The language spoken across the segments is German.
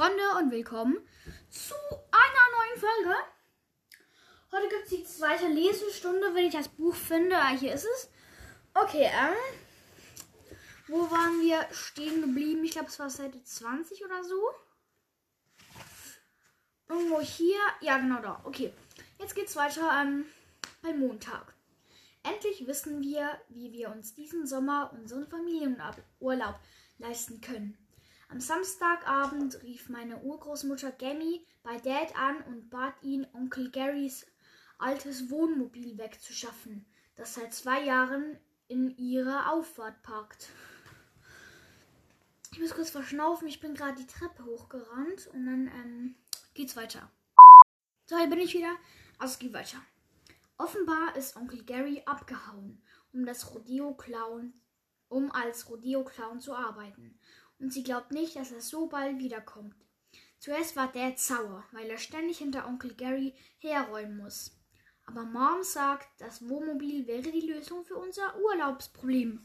Freunde und willkommen zu einer neuen Folge. Heute gibt es die zweite Lesestunde, wenn ich das Buch finde. Ah, hier ist es. Okay, ähm. Wo waren wir stehen geblieben? Ich glaube, es war Seite 20 oder so. Irgendwo hier. Ja, genau da. Okay. Jetzt geht's weiter ähm, beim Montag. Endlich wissen wir, wie wir uns diesen Sommer unseren Familienurlaub leisten können. Am Samstagabend rief meine Urgroßmutter Gammy bei Dad an und bat ihn, Onkel Garys altes Wohnmobil wegzuschaffen, das seit zwei Jahren in ihrer Auffahrt parkt. Ich muss kurz verschnaufen, ich bin gerade die Treppe hochgerannt und dann ähm, geht's weiter. So, hier bin ich wieder. Also geht weiter. Offenbar ist Onkel Gary abgehauen, um das Rodeo Clown, um als Rodeo Clown zu arbeiten und sie glaubt nicht, dass er so bald wiederkommt. Zuerst war Dad sauer, weil er ständig hinter Onkel Gary herräumen muss. Aber Mom sagt, das Wohnmobil wäre die Lösung für unser Urlaubsproblem.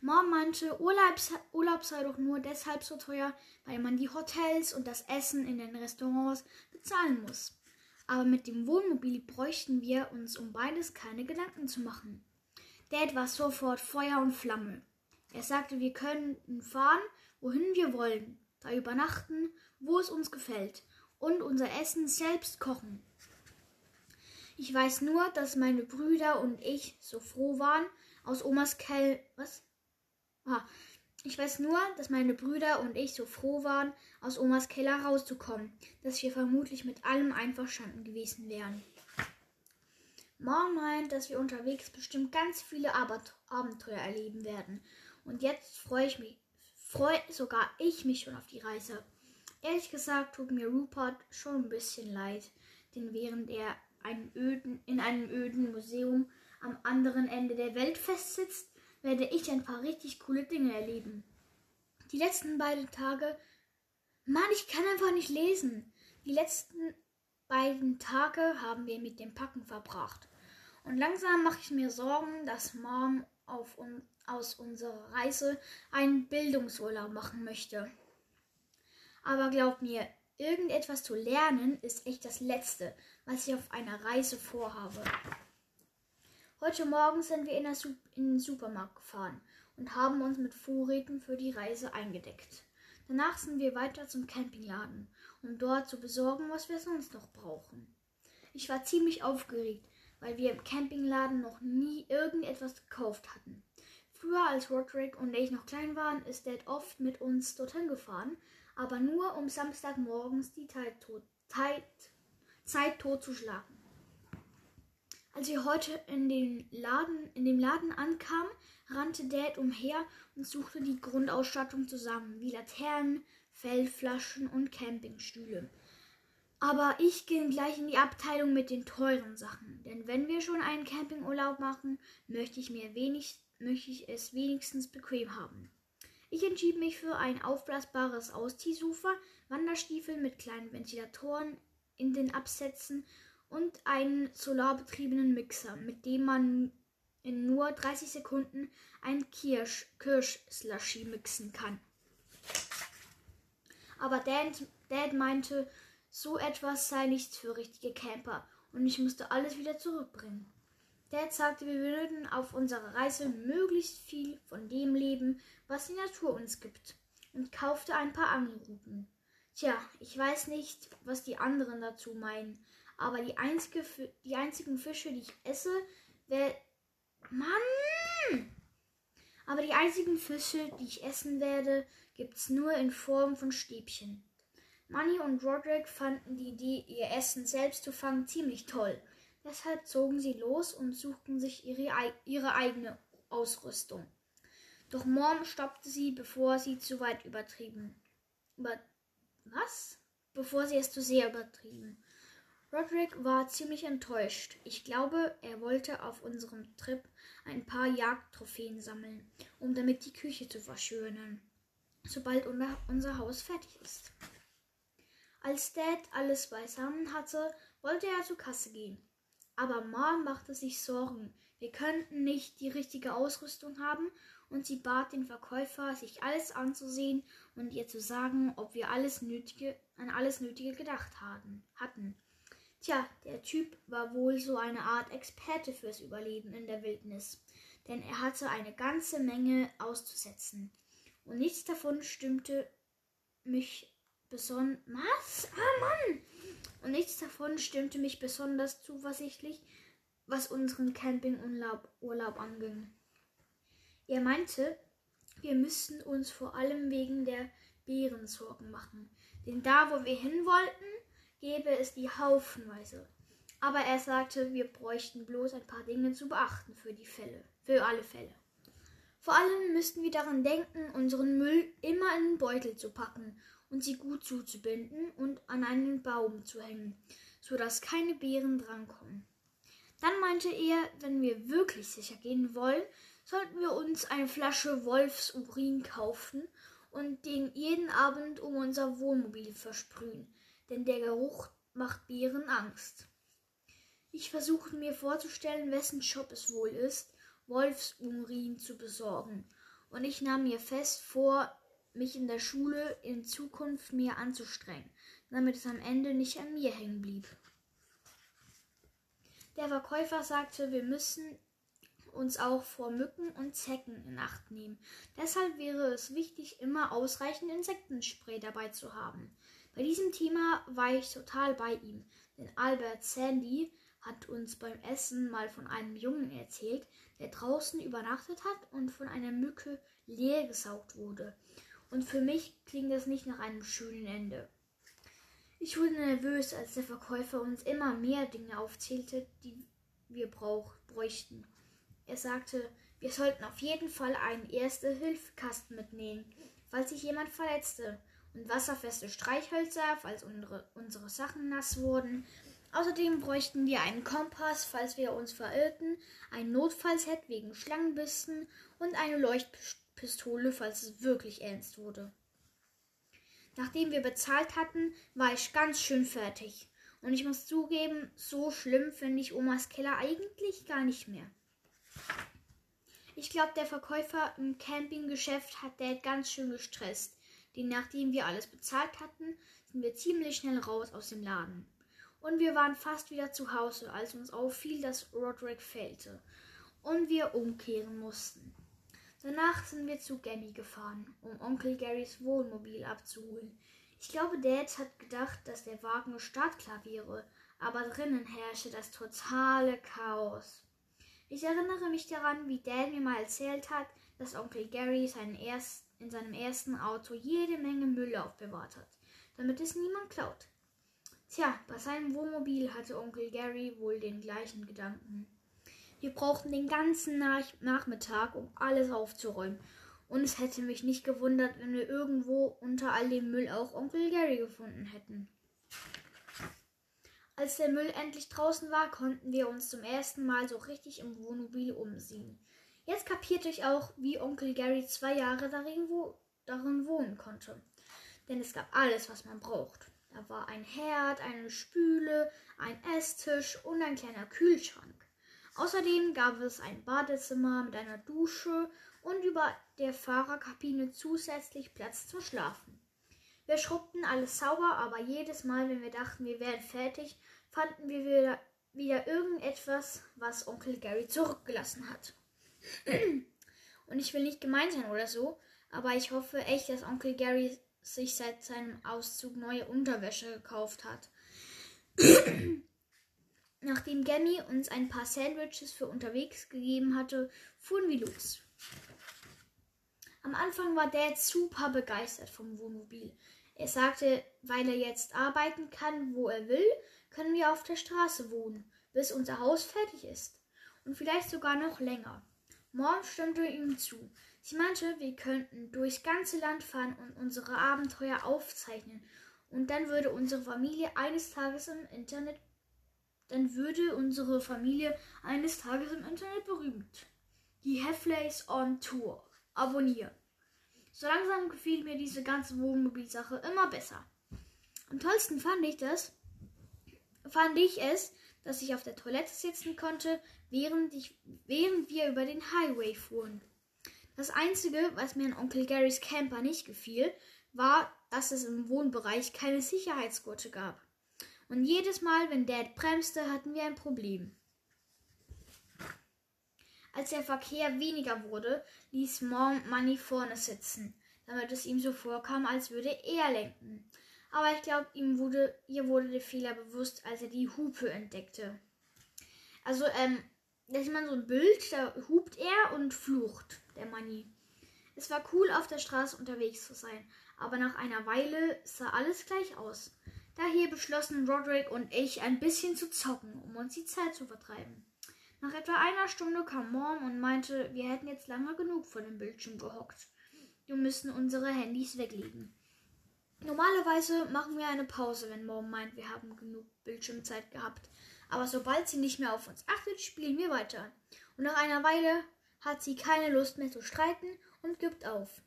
Mom meinte, Urlaub, Urlaub sei doch nur deshalb so teuer, weil man die Hotels und das Essen in den Restaurants bezahlen muss. Aber mit dem Wohnmobil bräuchten wir uns um beides keine Gedanken zu machen. Dad war sofort Feuer und Flamme. Er sagte, wir könnten fahren wohin wir wollen, da übernachten, wo es uns gefällt und unser Essen selbst kochen. Ich weiß nur, dass meine Brüder und ich so froh waren, aus Omas Keller. Was? Ah, ich weiß nur, dass meine Brüder und ich so froh waren, aus Omas Keller rauszukommen, dass wir vermutlich mit allem einverstanden gewesen wären. Mom meint, dass wir unterwegs bestimmt ganz viele Abenteuer erleben werden. Und jetzt freue ich mich freue sogar ich mich schon auf die Reise. Ehrlich gesagt tut mir Rupert schon ein bisschen leid, denn während er einen öden, in einem öden Museum am anderen Ende der Welt festsitzt, werde ich ein paar richtig coole Dinge erleben. Die letzten beiden Tage. Mann, ich kann einfach nicht lesen. Die letzten beiden Tage haben wir mit dem Packen verbracht. Und langsam mache ich mir Sorgen, dass Mom auf uns aus unserer Reise einen Bildungsurlaub machen möchte. Aber glaub mir, irgendetwas zu lernen ist echt das Letzte, was ich auf einer Reise vorhabe. Heute Morgen sind wir in, in den Supermarkt gefahren und haben uns mit Vorräten für die Reise eingedeckt. Danach sind wir weiter zum Campingladen, um dort zu besorgen, was wir sonst noch brauchen. Ich war ziemlich aufgeregt, weil wir im Campingladen noch nie irgendetwas gekauft hatten. Früher, als Roderick und ich noch klein waren, ist Dad oft mit uns dorthin gefahren, aber nur um Samstagmorgens die Zeit, tot, Zeit, Zeit totzuschlagen. Als wir heute in, den Laden, in dem Laden ankamen, rannte Dad umher und suchte die Grundausstattung zusammen, wie Laternen, Feldflaschen und Campingstühle. Aber ich ging gleich in die Abteilung mit den teuren Sachen, denn wenn wir schon einen Campingurlaub machen, möchte ich mir wenig möchte ich es wenigstens bequem haben. Ich entschied mich für ein aufblasbares Ausziehsofa, Wanderstiefel mit kleinen Ventilatoren in den Absätzen und einen solarbetriebenen Mixer, mit dem man in nur 30 Sekunden ein Kirsch, Kirsch-Slushy mixen kann. Aber Dad, Dad meinte, so etwas sei nichts für richtige Camper und ich musste alles wieder zurückbringen. Dad sagte, wir würden auf unserer Reise möglichst viel von dem leben, was die Natur uns gibt, und kaufte ein paar Angelruten. Tja, ich weiß nicht, was die anderen dazu meinen, aber die, einzige, die einzigen Fische, die ich esse, wer. Mann! Aber die einzigen Fische, die ich essen werde, gibt's nur in Form von Stäbchen. Manny und Roderick fanden die Idee, ihr Essen selbst zu fangen, ziemlich toll. Deshalb zogen sie los und suchten sich ihre, ihre eigene Ausrüstung. Doch Mom stoppte sie, bevor sie zu weit übertrieben. Über was? Bevor sie es zu sehr übertrieben. Roderick war ziemlich enttäuscht. Ich glaube, er wollte auf unserem Trip ein paar Jagdtrophäen sammeln, um damit die Küche zu verschönern, sobald unser Haus fertig ist. Als Dad alles beisammen hatte, wollte er zur Kasse gehen. Aber Mom machte sich Sorgen. Wir könnten nicht die richtige Ausrüstung haben und sie bat den Verkäufer, sich alles anzusehen und ihr zu sagen, ob wir alles Nötige, an alles Nötige gedacht hatten. hatten. Tja, der Typ war wohl so eine Art Experte fürs Überleben in der Wildnis, denn er hatte eine ganze Menge auszusetzen. Und nichts davon stimmte mich besonders. Was? Ah, Mann! Und nichts davon stimmte mich besonders zuversichtlich, was unseren Campingurlaub Urlaub anging. Er meinte, wir müssten uns vor allem wegen der Bären Sorgen machen, denn da, wo wir hin wollten, gäbe es die haufenweise. Aber er sagte, wir bräuchten bloß ein paar Dinge zu beachten für die Fälle, für alle Fälle. Vor allem müssten wir daran denken, unseren Müll immer in einen Beutel zu packen und sie gut zuzubinden und an einen Baum zu hängen, so dass keine Bären drankommen. Dann meinte er, wenn wir wirklich sicher gehen wollen, sollten wir uns eine Flasche Wolfsurin kaufen und den jeden Abend um unser Wohnmobil versprühen, denn der Geruch macht Bären Angst. Ich versuchte mir vorzustellen, wessen Job es wohl ist, Wolfsurin zu besorgen, und ich nahm mir fest vor, mich in der Schule in Zukunft mehr anzustrengen, damit es am Ende nicht an mir hängen blieb. Der Verkäufer sagte, wir müssen uns auch vor Mücken und Zecken in Acht nehmen. Deshalb wäre es wichtig, immer ausreichend Insektenspray dabei zu haben. Bei diesem Thema war ich total bei ihm, denn Albert Sandy hat uns beim Essen mal von einem Jungen erzählt, der draußen übernachtet hat und von einer Mücke leer gesaugt wurde. Und für mich klingt das nicht nach einem schönen Ende. Ich wurde nervös, als der Verkäufer uns immer mehr Dinge aufzählte, die wir brauch, bräuchten. Er sagte, wir sollten auf jeden Fall einen Erste-Hilfe-Kasten mitnehmen, falls sich jemand verletzte, und wasserfeste Streichhölzer, falls unsere, unsere Sachen nass wurden. Außerdem bräuchten wir einen Kompass, falls wir uns verirrten, ein Notfallset wegen Schlangenbissen und eine Leuchtpistole, falls es wirklich ernst wurde. Nachdem wir bezahlt hatten, war ich ganz schön fertig. Und ich muss zugeben, so schlimm finde ich Omas Keller eigentlich gar nicht mehr. Ich glaube, der Verkäufer im Campinggeschäft hat Dad ganz schön gestresst, denn nachdem wir alles bezahlt hatten, sind wir ziemlich schnell raus aus dem Laden. Und wir waren fast wieder zu Hause, als uns auffiel, dass Roderick fehlte und wir umkehren mussten. Danach sind wir zu Gammy gefahren, um Onkel Garys Wohnmobil abzuholen. Ich glaube, Dad hat gedacht, dass der Wagen startklar wäre, aber drinnen herrschte das totale Chaos. Ich erinnere mich daran, wie Dad mir mal erzählt hat, dass Onkel Gary seinen erst, in seinem ersten Auto jede Menge Müll aufbewahrt hat, damit es niemand klaut. Tja, bei seinem Wohnmobil hatte Onkel Gary wohl den gleichen Gedanken. Wir brauchten den ganzen Nach Nachmittag, um alles aufzuräumen. Und es hätte mich nicht gewundert, wenn wir irgendwo unter all dem Müll auch Onkel Gary gefunden hätten. Als der Müll endlich draußen war, konnten wir uns zum ersten Mal so richtig im Wohnmobil umsehen. Jetzt kapierte ich auch, wie Onkel Gary zwei Jahre darin, wo, darin wohnen konnte. Denn es gab alles, was man braucht. Da war ein Herd, eine Spüle, ein Esstisch und ein kleiner Kühlschrank. Außerdem gab es ein Badezimmer mit einer Dusche und über der Fahrerkabine zusätzlich Platz zum Schlafen. Wir schrubbten alles sauber, aber jedes Mal, wenn wir dachten, wir wären fertig, fanden wir wieder, wieder irgendetwas, was Onkel Gary zurückgelassen hat. und ich will nicht gemein sein oder so, aber ich hoffe echt, dass Onkel Gary sich seit seinem Auszug neue Unterwäsche gekauft hat. Nachdem Gammy uns ein paar Sandwiches für unterwegs gegeben hatte, fuhren wir los. Am Anfang war Dad super begeistert vom Wohnmobil. Er sagte, weil er jetzt arbeiten kann, wo er will, können wir auf der Straße wohnen, bis unser Haus fertig ist. Und vielleicht sogar noch länger. Mom stimmte ihm zu. Sie meinte, wir könnten durchs ganze Land fahren und unsere Abenteuer aufzeichnen. Und dann würde unsere Familie eines Tages im Internet dann würde unsere Familie eines Tages im Internet berühmt. Die Heffleys on Tour. Abonnieren. So langsam gefiel mir diese ganze Wohnmobilsache immer besser. Am tollsten fand ich das, fand ich es, dass ich auf der Toilette sitzen konnte, während, ich, während wir über den Highway fuhren. Das Einzige, was mir an Onkel Garys Camper nicht gefiel, war, dass es im Wohnbereich keine Sicherheitsgurte gab. Und jedes Mal, wenn Dad bremste, hatten wir ein Problem. Als der Verkehr weniger wurde, ließ Mom Money vorne sitzen, damit es ihm so vorkam, als würde er lenken. Aber ich glaube, ihm wurde, ihr wurde der Fehler bewusst, als er die Hupe entdeckte. Also, ähm, da sieht man so ein Bild, da hupt er und flucht, der Money. Es war cool, auf der Straße unterwegs zu sein, aber nach einer Weile sah alles gleich aus. Daher beschlossen Roderick und ich, ein bisschen zu zocken, um uns die Zeit zu vertreiben. Nach etwa einer Stunde kam Mom und meinte, wir hätten jetzt lange genug vor dem Bildschirm gehockt. Wir müssen unsere Handys weglegen. Normalerweise machen wir eine Pause, wenn Mom meint, wir haben genug Bildschirmzeit gehabt. Aber sobald sie nicht mehr auf uns achtet, spielen wir weiter. Und nach einer Weile hat sie keine Lust mehr zu streiten und gibt auf.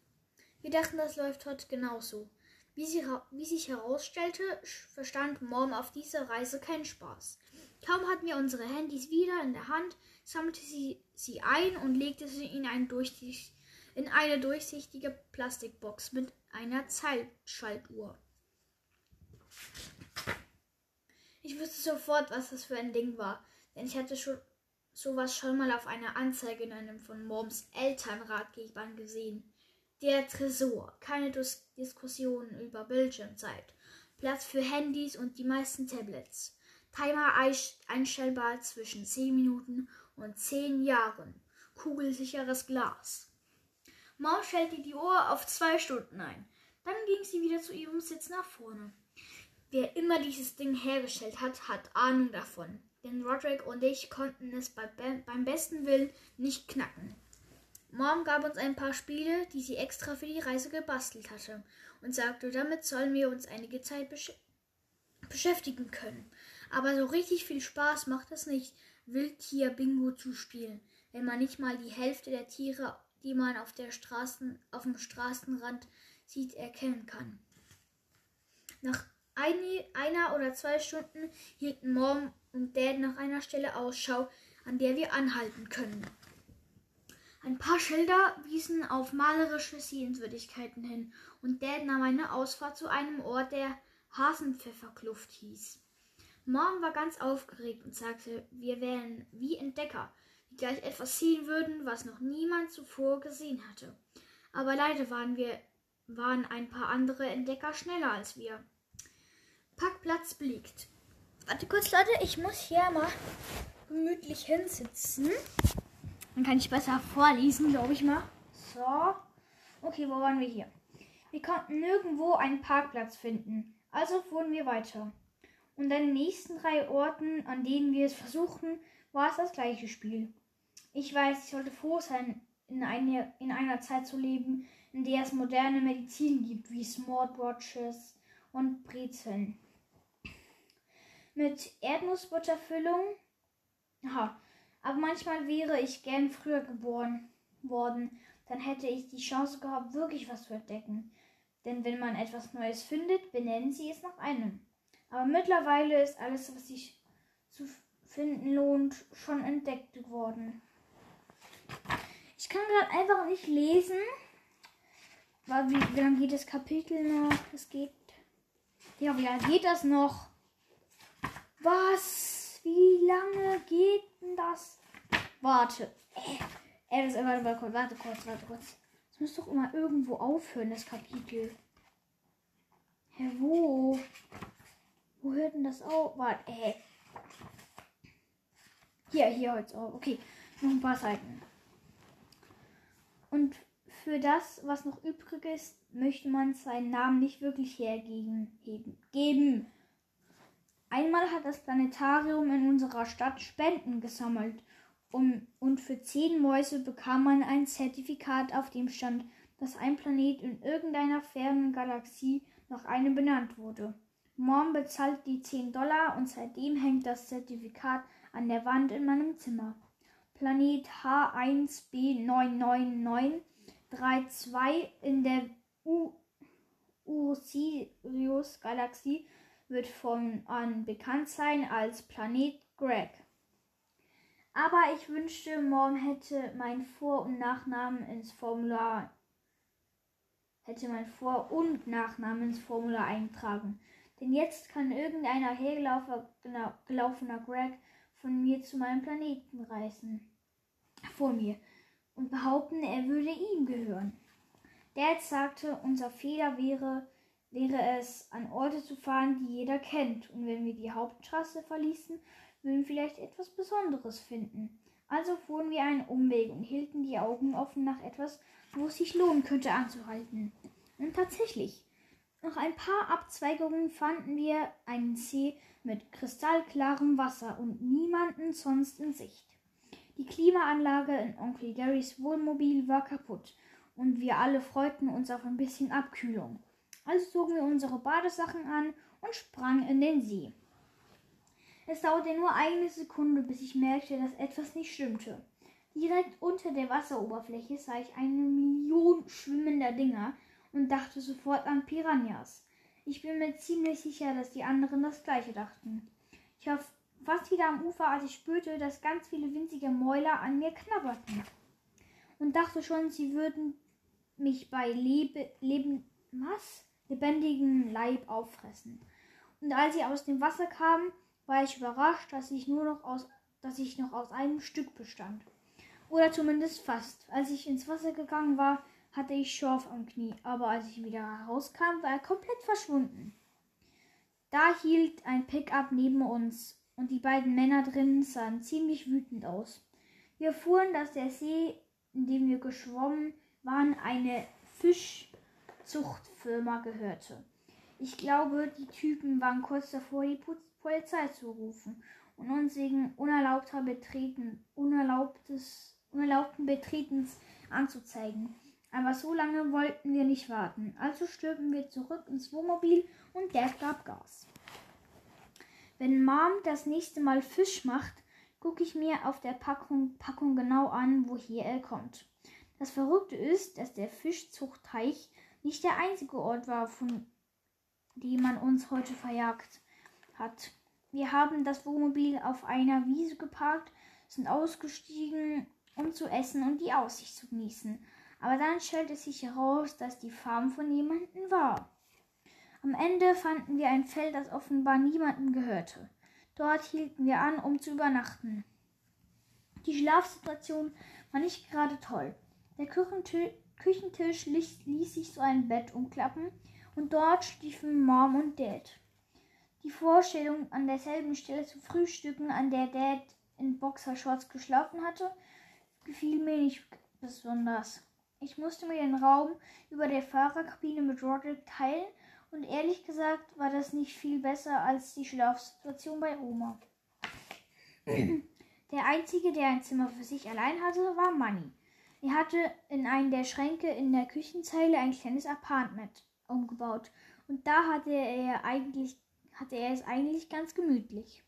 Wir dachten, das läuft heute genauso. Wie, sie, wie sich herausstellte, verstand Mom auf dieser Reise keinen Spaß. Kaum hatten wir unsere Handys wieder in der Hand, sammelte sie sie ein und legte sie in, ein in eine durchsichtige Plastikbox mit einer Zeitschaltuhr. Ich wusste sofort, was das für ein Ding war, denn ich hatte schon sowas schon mal auf einer Anzeige in einem von Moms Elternratgebern gesehen. Der Tresor, keine Dis Diskussionen über Bildschirmzeit, Platz für Handys und die meisten Tablets. Timer einstellbar zwischen 10 Minuten und 10 Jahren. Kugelsicheres Glas. Maus stellte die Uhr auf zwei Stunden ein. Dann ging sie wieder zu ihrem Sitz nach vorne. Wer immer dieses Ding hergestellt hat, hat Ahnung davon. Denn Roderick und ich konnten es bei, beim besten Willen nicht knacken. Mom gab uns ein paar Spiele, die sie extra für die Reise gebastelt hatte, und sagte, damit sollen wir uns einige Zeit besch beschäftigen können. Aber so richtig viel Spaß macht es nicht, Wildtier-Bingo zu spielen, wenn man nicht mal die Hälfte der Tiere, die man auf, der Straßen, auf dem Straßenrand sieht, erkennen kann. Nach eine, einer oder zwei Stunden hielten Mom und Dad nach einer Stelle Ausschau, an der wir anhalten können. Ein paar Schilder wiesen auf malerische Sehenswürdigkeiten hin und Dad nahm eine Ausfahrt zu einem Ort, der Hasenpfefferkluft hieß. Mom war ganz aufgeregt und sagte, wir wären wie Entdecker, die gleich etwas sehen würden, was noch niemand zuvor gesehen hatte. Aber leider waren wir waren ein paar andere Entdecker schneller als wir. Packplatz blickt. Warte kurz, Leute, ich muss hier mal gemütlich hinsitzen. Dann kann ich besser vorlesen, glaube ich mal. So. Okay, wo waren wir hier? Wir konnten nirgendwo einen Parkplatz finden. Also fuhren wir weiter. Und an den nächsten drei Orten, an denen wir es versuchten, war es das gleiche Spiel. Ich weiß, ich sollte froh sein, in, eine, in einer Zeit zu leben, in der es moderne Medizin gibt, wie Smartwatches und Brezeln. Mit Erdnussbutterfüllung. Aha. Aber manchmal wäre ich gern früher geboren worden. Dann hätte ich die Chance gehabt, wirklich was zu entdecken. Denn wenn man etwas Neues findet, benennen sie es nach einem. Aber mittlerweile ist alles, was sich zu finden lohnt, schon entdeckt worden. Ich kann gerade einfach nicht lesen. Wie, wie lange geht das Kapitel noch? Es geht. Ja, wie lange geht das noch? Was? Wie lange geht denn das? Warte. Äh, äh, das, warte, warte, warte kurz, warte kurz. Es muss doch immer irgendwo aufhören, das Kapitel. Hä, wo? Wo hört denn das auf? Warte, ey. Hier, hier hört es auf. Okay, noch ein paar Seiten. Und für das, was noch übrig ist, möchte man seinen Namen nicht wirklich hergeben. Geben. Einmal hat das Planetarium in unserer Stadt Spenden gesammelt um, und für zehn Mäuse bekam man ein Zertifikat, auf dem stand, dass ein Planet in irgendeiner fernen Galaxie nach einem benannt wurde. Mom bezahlt die 10 Dollar und seitdem hängt das Zertifikat an der Wand in meinem Zimmer. Planet H1B99932 in der U Sirius-Galaxie wird von an bekannt sein als Planet Greg. Aber ich wünschte, Mom hätte meinen Vor- und Nachnamen ins Formular hätte mein Vor- und Nachnamen ins Formular eintragen. Denn jetzt kann irgendeiner hergelaufener Greg von mir zu meinem Planeten reisen. Vor mir. Und behaupten, er würde ihm gehören. Dad sagte, unser Fehler wäre, wäre es, an Orte zu fahren, die jeder kennt. Und wenn wir die Hauptstraße verließen, würden wir vielleicht etwas Besonderes finden. Also fuhren wir einen Umweg und hielten die Augen offen nach etwas, wo es sich lohnen könnte anzuhalten. Und tatsächlich, nach ein paar Abzweigungen fanden wir einen See mit kristallklarem Wasser und niemanden sonst in Sicht. Die Klimaanlage in Onkel Garys Wohnmobil war kaputt und wir alle freuten uns auf ein bisschen Abkühlung. Also zogen wir unsere Badesachen an und sprangen in den See. Es dauerte nur eine Sekunde, bis ich merkte, dass etwas nicht stimmte. Direkt unter der Wasseroberfläche sah ich eine Million schwimmender Dinger und dachte sofort an Piranhas. Ich bin mir ziemlich sicher, dass die anderen das gleiche dachten. Ich war fast wieder am Ufer, als ich spürte, dass ganz viele winzige Mäuler an mir knabberten. Und dachte schon, sie würden mich bei Lebe, Leben, was? Lebendigem Leib auffressen. Und als sie aus dem Wasser kamen, war ich überrascht, dass ich nur noch aus, dass ich noch aus einem Stück bestand. Oder zumindest fast. Als ich ins Wasser gegangen war, hatte ich Schorf am Knie, aber als ich wieder herauskam, war er komplett verschwunden. Da hielt ein Pickup neben uns und die beiden Männer drinnen sahen ziemlich wütend aus. Wir erfuhren, dass der See, in dem wir geschwommen waren, eine Fischzuchtfirma gehörte. Ich glaube, die Typen waren kurz davor, die Polizei zu rufen und uns wegen unerlaubter Betreten, unerlaubtes, unerlaubten Betretens anzuzeigen. Aber so lange wollten wir nicht warten. Also stürmten wir zurück ins Wohnmobil und Dad gab Gas. Wenn Mom das nächste Mal Fisch macht, gucke ich mir auf der Packung, Packung genau an, woher er kommt. Das Verrückte ist, dass der Fischzuchtteich nicht der einzige Ort war, von dem man uns heute verjagt hat. Wir haben das Wohnmobil auf einer Wiese geparkt, sind ausgestiegen, um zu essen und die Aussicht zu genießen. Aber dann stellte sich heraus, dass die Farm von jemandem war. Am Ende fanden wir ein Feld, das offenbar niemandem gehörte. Dort hielten wir an, um zu übernachten. Die Schlafsituation war nicht gerade toll. Der Küchentisch ließ, ließ sich so ein Bett umklappen und dort schliefen Mom und Dad. Die Vorstellung, an derselben Stelle zu frühstücken, an der Dad in Boxershorts geschlafen hatte, gefiel mir nicht besonders. Ich musste mir den Raum über der Fahrerkabine mit Roderick teilen und ehrlich gesagt war das nicht viel besser als die Schlafsituation bei Oma. Der einzige, der ein Zimmer für sich allein hatte, war Manny. Er hatte in einem der Schränke in der Küchenzeile ein kleines Apartment umgebaut und da hatte er eigentlich hatte er es eigentlich ganz gemütlich.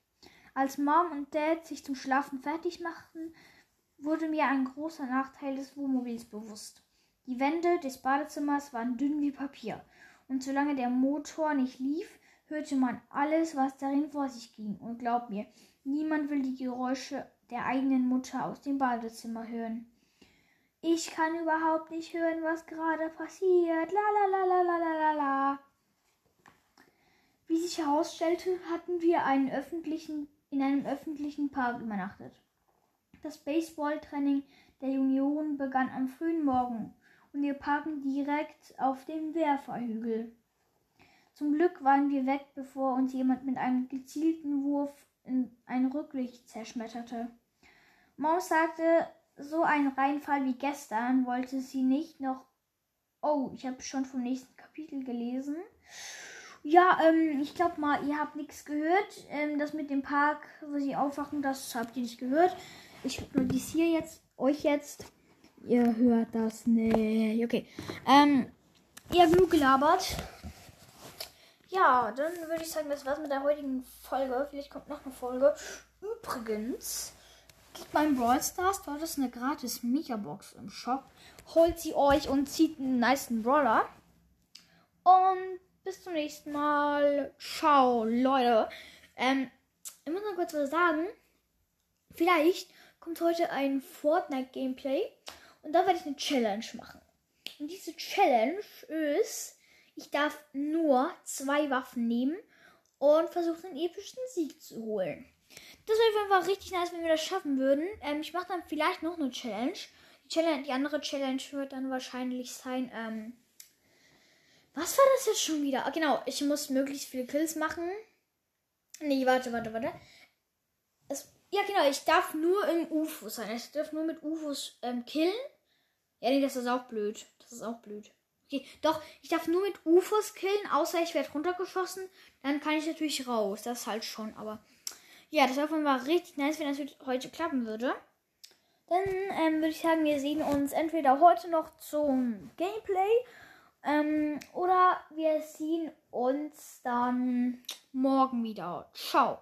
Als Mom und Dad sich zum Schlafen fertig machten, wurde mir ein großer Nachteil des Wohnmobils bewusst. Die Wände des Badezimmers waren dünn wie Papier, und solange der Motor nicht lief, hörte man alles, was darin vor sich ging. Und glaub mir, niemand will die Geräusche der eigenen Mutter aus dem Badezimmer hören. Ich kann überhaupt nicht hören, was gerade passiert. La la la la la la la la. Wie sich herausstellte, hatten wir einen öffentlichen, in einem öffentlichen Park übernachtet. Das Baseballtraining der Junioren begann am frühen Morgen und wir parken direkt auf dem Werferhügel. Zum Glück waren wir weg, bevor uns jemand mit einem gezielten Wurf in ein Rücklicht zerschmetterte. Mom sagte, so ein Reinfall wie gestern wollte sie nicht noch. Oh, ich habe schon vom nächsten Kapitel gelesen. Ja, ähm, ich glaube mal, ihr habt nichts gehört. Ähm, das mit dem Park, wo sie aufwachen, das habt ihr nicht gehört. Ich notiziere jetzt euch jetzt. Ihr hört das nicht. Okay. Ähm, ihr habt genug gelabert. Ja, dann würde ich sagen, das war's mit der heutigen Folge. Vielleicht kommt noch eine Folge. Übrigens, beim Brawl Stars dort ist eine gratis Mega-Box im Shop. Holt sie euch und zieht einen nice Brawler. Und bis zum nächsten Mal. Ciao, Leute. Ähm, ich muss noch kurz was sagen. Vielleicht kommt heute ein Fortnite-Gameplay. Und da werde ich eine Challenge machen. Und diese Challenge ist, ich darf nur zwei Waffen nehmen und versuchen, den epischen Sieg zu holen. Das wäre einfach richtig nice, wenn wir das schaffen würden. Ähm, ich mache dann vielleicht noch eine Challenge. Die, Challenge. die andere Challenge wird dann wahrscheinlich sein, ähm, was war das jetzt schon wieder? Ah, genau, ich muss möglichst viele Kills machen. Nee, warte, warte, warte. Es, ja, genau, ich darf nur im UFO sein. Ich darf nur mit UFOs ähm, killen. Ja, nee, das ist auch blöd. Das ist auch blöd. Okay, doch, ich darf nur mit UFOs killen, außer ich werde runtergeschossen. Dann kann ich natürlich raus. Das halt schon, aber. Ja, das wäre mal richtig nice, wenn das heute klappen würde. Dann ähm, würde ich sagen, wir sehen uns entweder heute noch zum Gameplay ähm, oder wir sehen uns dann morgen wieder. Ciao.